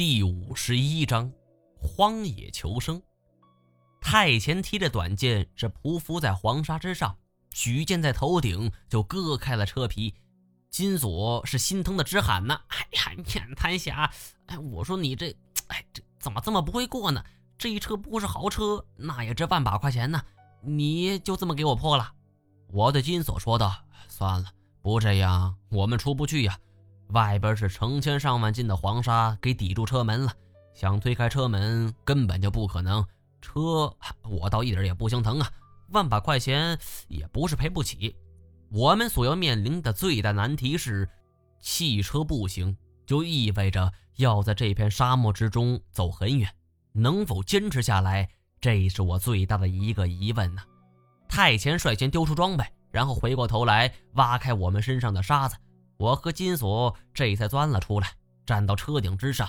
第五十一章，荒野求生。太前提着短剑是匍匐在黄沙之上，举剑在头顶就割开了车皮。金锁是心疼的直喊呢：“哎呀，面瘫侠！哎，我说你这，哎，这怎么这么不会过呢？这一车不过是豪车，那也值万把块钱呢，你就这么给我破了？”我对金锁说道：“算了，不这样我们出不去呀。”外边是成千上万斤的黄沙给抵住车门了，想推开车门根本就不可能。车我倒一点也不心疼啊，万把块钱也不是赔不起。我们所要面临的最大难题是，汽车不行，就意味着要在这片沙漠之中走很远，能否坚持下来，这是我最大的一个疑问呢。太前率先丢出装备，然后回过头来挖开我们身上的沙子。我和金锁这才钻了出来，站到车顶之上，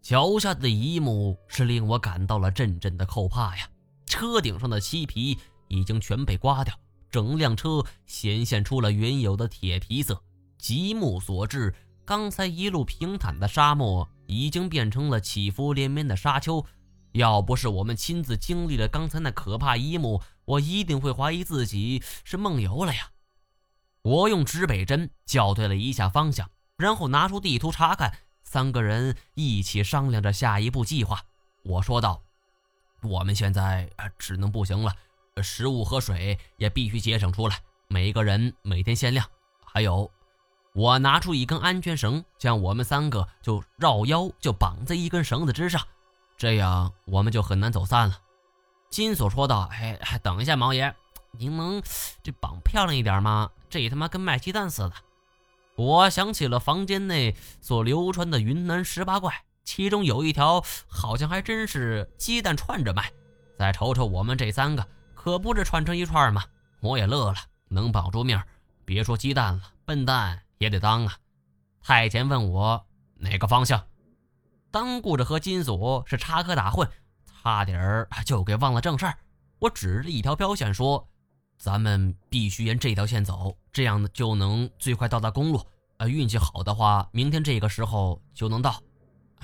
脚下的一幕是令我感到了阵阵的后怕呀！车顶上的漆皮已经全被刮掉，整辆车显现出了原有的铁皮色。极目所至，刚才一路平坦的沙漠已经变成了起伏连绵的沙丘。要不是我们亲自经历了刚才那可怕一幕，我一定会怀疑自己是梦游了呀！我用指北针校对了一下方向，然后拿出地图查看。三个人一起商量着下一步计划。我说道：“我们现在只能步行了，食物和水也必须节省出来，每个人每天限量。还有，我拿出一根安全绳，将我们三个就绕腰就绑在一根绳子之上，这样我们就很难走散了。”金锁说道：“哎，等一下，毛爷。”您能这绑漂亮一点吗？这他妈跟卖鸡蛋似的！我想起了房间内所流传的云南十八怪，其中有一条好像还真是鸡蛋串着卖。再瞅瞅我们这三个，可不是串成一串吗？我也乐了，能保住命，别说鸡蛋了，笨蛋也得当啊！太监问我哪个方向，当顾着和金锁是插科打诨，差点儿就给忘了正事儿。我指着一条标线说。咱们必须沿这条线走，这样就能最快到达公路。呃，运气好的话，明天这个时候就能到。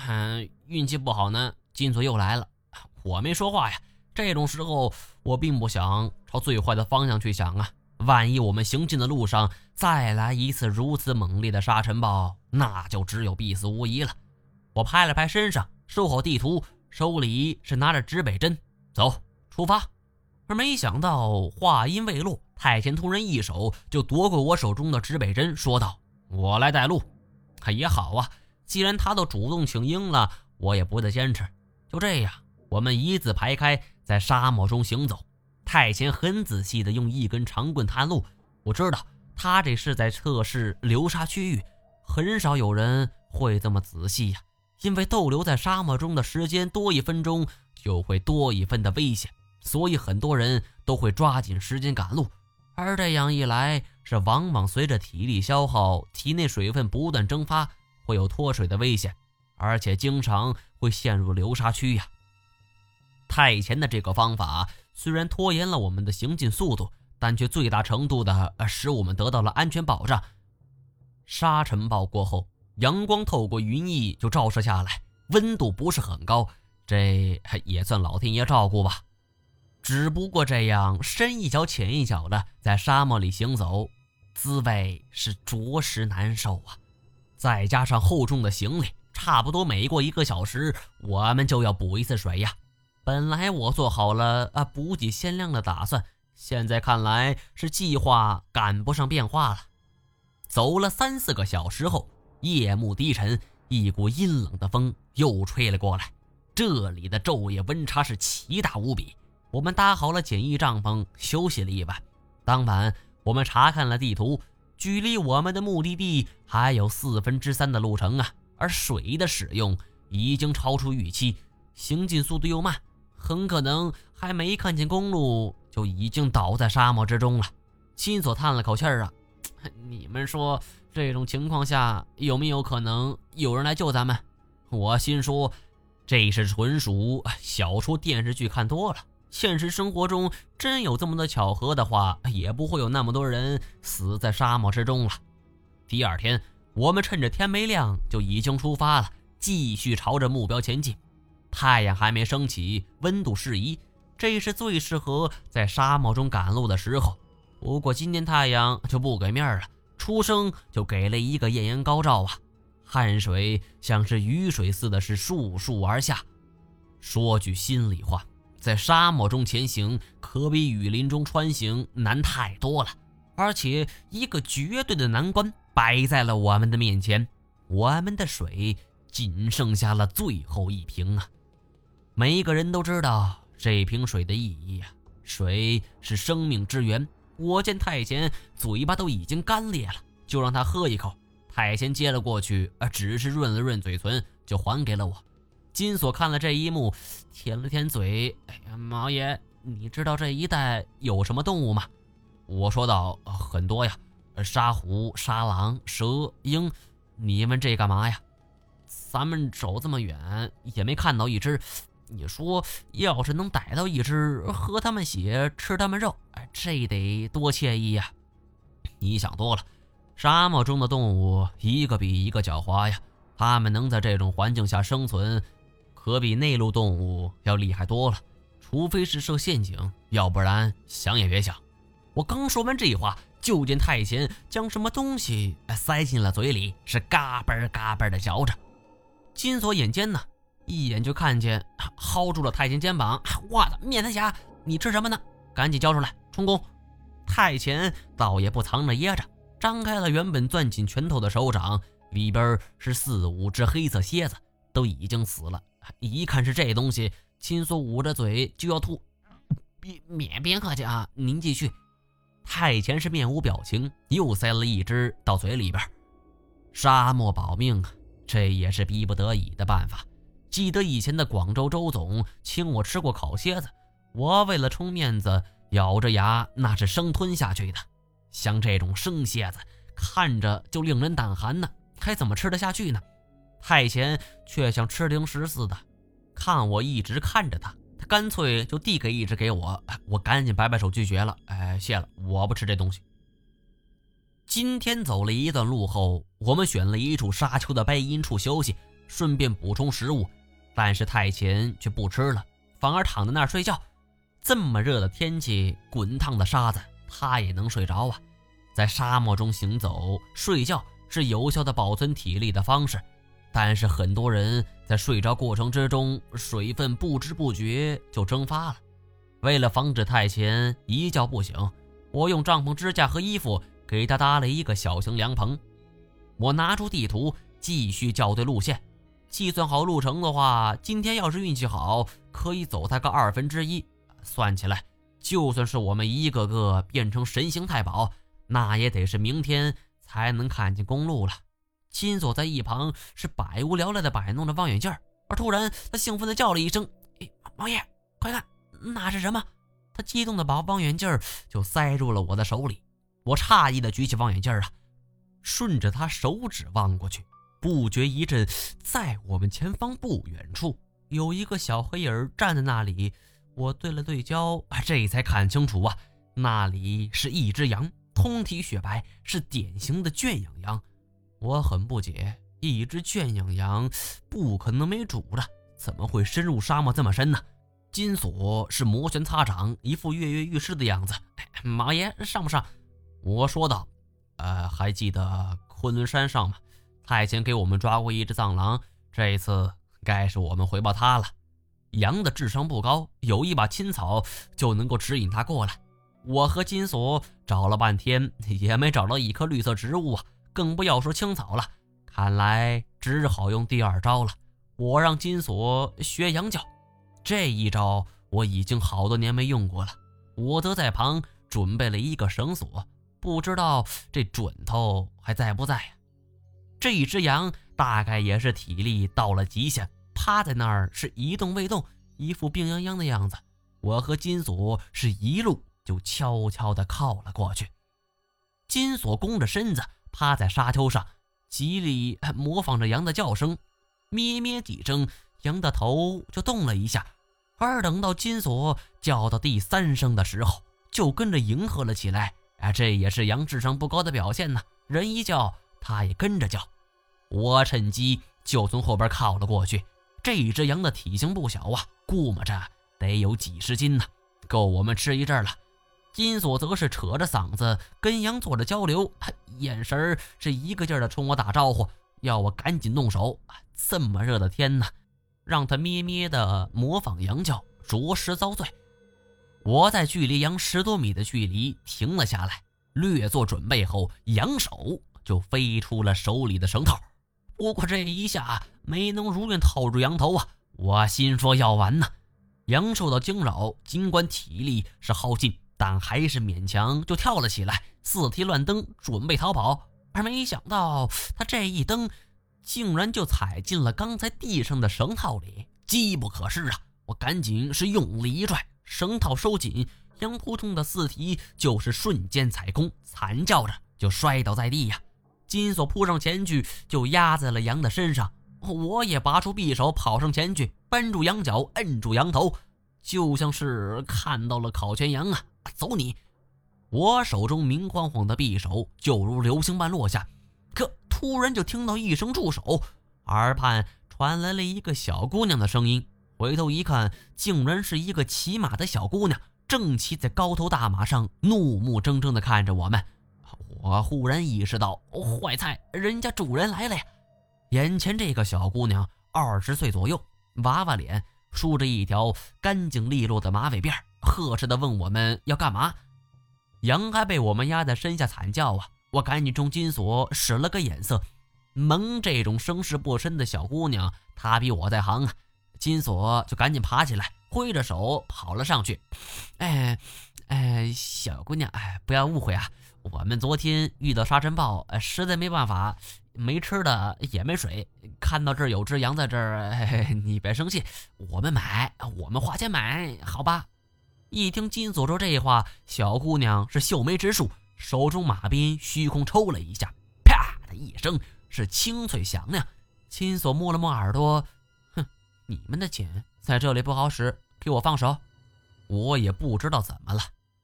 嗯，运气不好呢，金锁又来了。我没说话呀。这种时候，我并不想朝最坏的方向去想啊。万一我们行进的路上再来一次如此猛烈的沙尘暴，那就只有必死无疑了。我拍了拍身上，收好地图，手里是拿着指北针，走，出发。而没想到，话音未落，太监突然一手就夺过我手中的指北针，说道：“我来带路。”也好啊，既然他都主动请缨了，我也不再坚持。就这样，我们一字排开，在沙漠中行走。太监很仔细地用一根长棍探路，我知道他这是在测试流沙区域。很少有人会这么仔细呀，因为逗留在沙漠中的时间多一分钟，就会多一分的危险。所以很多人都会抓紧时间赶路，而这样一来，是往往随着体力消耗，体内水分不断蒸发，会有脱水的危险，而且经常会陷入流沙区呀。太前的这个方法虽然拖延了我们的行进速度，但却最大程度的使我们得到了安全保障。沙尘暴过后，阳光透过云翳就照射下来，温度不是很高，这也算老天爷照顾吧。只不过这样深一脚浅一脚的在沙漠里行走，滋味是着实难受啊！再加上厚重的行李，差不多每过一个小时，我们就要补一次水呀。本来我做好了啊补给限量的打算，现在看来是计划赶不上变化了。走了三四个小时后，夜幕低沉，一股阴冷的风又吹了过来，这里的昼夜温差是奇大无比。我们搭好了简易帐篷，休息了一晚。当晚，我们查看了地图，距离我们的目的地还有四分之三的路程啊！而水的使用已经超出预期，行进速度又慢，很可能还没看见公路，就已经倒在沙漠之中了。金锁叹了口气儿啊，你们说这种情况下有没有可能有人来救咱们？我心说，这是纯属小说电视剧看多了。现实生活中真有这么多巧合的话，也不会有那么多人死在沙漠之中了。第二天，我们趁着天没亮就已经出发了，继续朝着目标前进。太阳还没升起，温度适宜，这是最适合在沙漠中赶路的时候。不过今天太阳就不给面了，出生就给了一个艳阳高照啊！汗水像是雨水似的，是簌簌而下。说句心里话，在沙漠中前行可比雨林中穿行难太多了。而且一个绝对的难关摆在了我们的面前，我们的水仅剩下了最后一瓶啊！每一个人都知道这瓶水的意义啊，水是生命之源。我见太贤嘴巴都已经干裂了，就让他喝一口。太贤接了过去，呃，只是润了润嘴唇，就还给了我。金锁看了这一幕，舔了舔嘴：“哎呀，毛爷，你知道这一带有什么动物吗？”我说道：“很多呀，沙狐、沙狼、蛇、鹰。你问这干嘛呀？咱们走这么远也没看到一只。你说，要是能逮到一只，喝他们血，吃他们肉，哎，这得多惬意呀！你想多了，沙漠中的动物一个比一个狡猾呀。它们能在这种环境下生存，可比内陆动物要厉害多了。除非是设陷阱，要不然想也别想。”我刚说完这话，就见太前将什么东西塞进了嘴里，是嘎嘣嘎嘣的嚼着。金锁眼尖呢，一眼就看见，薅住了太前肩膀。我的面瘫侠，你吃什么呢？赶紧交出来，充公！太前倒也不藏着掖着，张开了原本攥紧拳头的手掌，里边是四五只黑色蝎子，都已经死了。一看是这东西，金锁捂着嘴就要吐。别别别客气啊，您继续。太前是面无表情，又塞了一只到嘴里边。沙漠保命啊，这也是逼不得已的办法。记得以前的广州周总请我吃过烤蝎子，我为了充面子，咬着牙那是生吞下去的。像这种生蝎子，看着就令人胆寒呢，还怎么吃得下去呢？太前却像吃零食似的，看我一直看着他。他干脆就递给一只给我，我赶紧摆摆手拒绝了。哎，谢了，我不吃这东西。今天走了一段路后，我们选了一处沙丘的背阴处休息，顺便补充食物。但是太前却不吃了，反而躺在那儿睡觉。这么热的天气，滚烫的沙子，他也能睡着啊？在沙漠中行走，睡觉是有效的保存体力的方式。但是很多人在睡着过程之中，水分不知不觉就蒸发了。为了防止太前一觉不醒，我用帐篷支架和衣服给他搭了一个小型凉棚。我拿出地图，继续校对路线，计算好路程的话，今天要是运气好，可以走它个二分之一。算起来，就算是我们一个个变成神行太保，那也得是明天才能看见公路了。金锁在一旁是百无聊赖的摆弄着望远镜而突然他兴奋的叫了一声：“哎，王爷，快看，那是什么？”他激动的把望远镜就塞入了我的手里。我诧异的举起望远镜啊，顺着他手指望过去，不觉一震，在我们前方不远处有一个小黑影站在那里。我对了对焦，这才看清楚啊，那里是一只羊，通体雪白，是典型的圈养羊。我很不解，一只圈养羊不可能没主的，怎么会深入沙漠这么深呢？金锁是摩拳擦掌，一副跃跃欲试的样子。马爷上不上？我说道。呃，还记得昆仑山上吗？太前给我们抓过一只藏狼，这一次该是我们回报他了。羊的智商不高，有一把青草就能够指引他过来。我和金锁找了半天，也没找到一棵绿色植物啊。更不要说青草了，看来只好用第二招了。我让金锁学羊叫，这一招我已经好多年没用过了。我则在旁准备了一个绳索，不知道这准头还在不在呀？这一只羊大概也是体力到了极限，趴在那儿是一动未动，一副病殃殃的样子。我和金锁是一路就悄悄地靠了过去，金锁弓着身子。趴在沙丘上，极力模仿着羊的叫声，咩咩几声，羊的头就动了一下。而等到金锁叫到第三声的时候，就跟着迎合了起来。啊，这也是羊智商不高的表现呢。人一叫，它也跟着叫。我趁机就从后边靠了过去。这只羊的体型不小啊，估摸着得有几十斤呢，够我们吃一阵了。金锁则是扯着嗓子跟羊做着交流，眼神是一个劲儿的冲我打招呼，要我赶紧动手。这么热的天呢，让他咩咩的模仿羊叫，着实遭罪。我在距离羊十多米的距离停了下来，略做准备后，扬手就飞出了手里的绳套。不过这一下没能如愿套住羊头啊！我心说要完呢。羊受到惊扰，尽管体力是耗尽，但还是勉强就跳了起来，四蹄乱蹬，准备逃跑。而没想到他这一蹬，竟然就踩进了刚才地上的绳套里，机不可失啊！我赶紧是用力一拽。绳套收紧，羊扑通的四蹄就是瞬间踩空，惨叫着就摔倒在地呀。金锁扑上前去，就压在了羊的身上。我也拔出匕首，跑上前去，扳住羊角，摁住羊头，就像是看到了烤全羊啊！走你！我手中明晃晃的匕首就如流星般落下，可突然就听到一声住手，耳畔传来了一个小姑娘的声音。回头一看，竟然是一个骑马的小姑娘，正骑在高头大马上，怒目睁睁地看着我们。我忽然意识到，坏菜，人家主人来了呀！眼前这个小姑娘二十岁左右，娃娃脸，梳着一条干净利落的马尾辫，呵斥地问我们要干嘛。羊还被我们压在身下惨叫啊！我赶紧冲金锁使了个眼色，蒙这种生势不深的小姑娘，她比我在行啊。金锁就赶紧爬起来，挥着手跑了上去。哎，哎，小姑娘，哎，不要误会啊，我们昨天遇到沙尘暴，实在没办法，没吃的也没水，看到这儿有只羊在这儿，你别生气，我们买，我们花钱买，好吧？一听金锁说这话，小姑娘是秀眉直竖，手中马鞭虚空抽了一下，啪的一声是清脆响亮。金锁摸了摸耳朵。哼你们的钱在这里不好使，给我放手！我也不知道怎么了，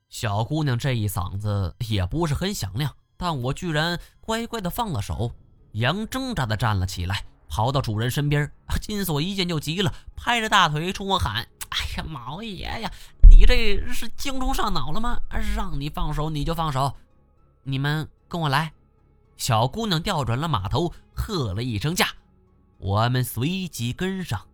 小姑娘这一嗓子也不是很响亮，但我居然乖乖的放了手。羊挣扎的站了起来，跑到主人身边。金锁一见就急了，拍着大腿冲我喊：“哎呀，毛爷呀，这是精虫上脑了吗？让你放手你就放手！你们跟我来！”小姑娘调转了马头，喝了一声驾，我们随即跟上。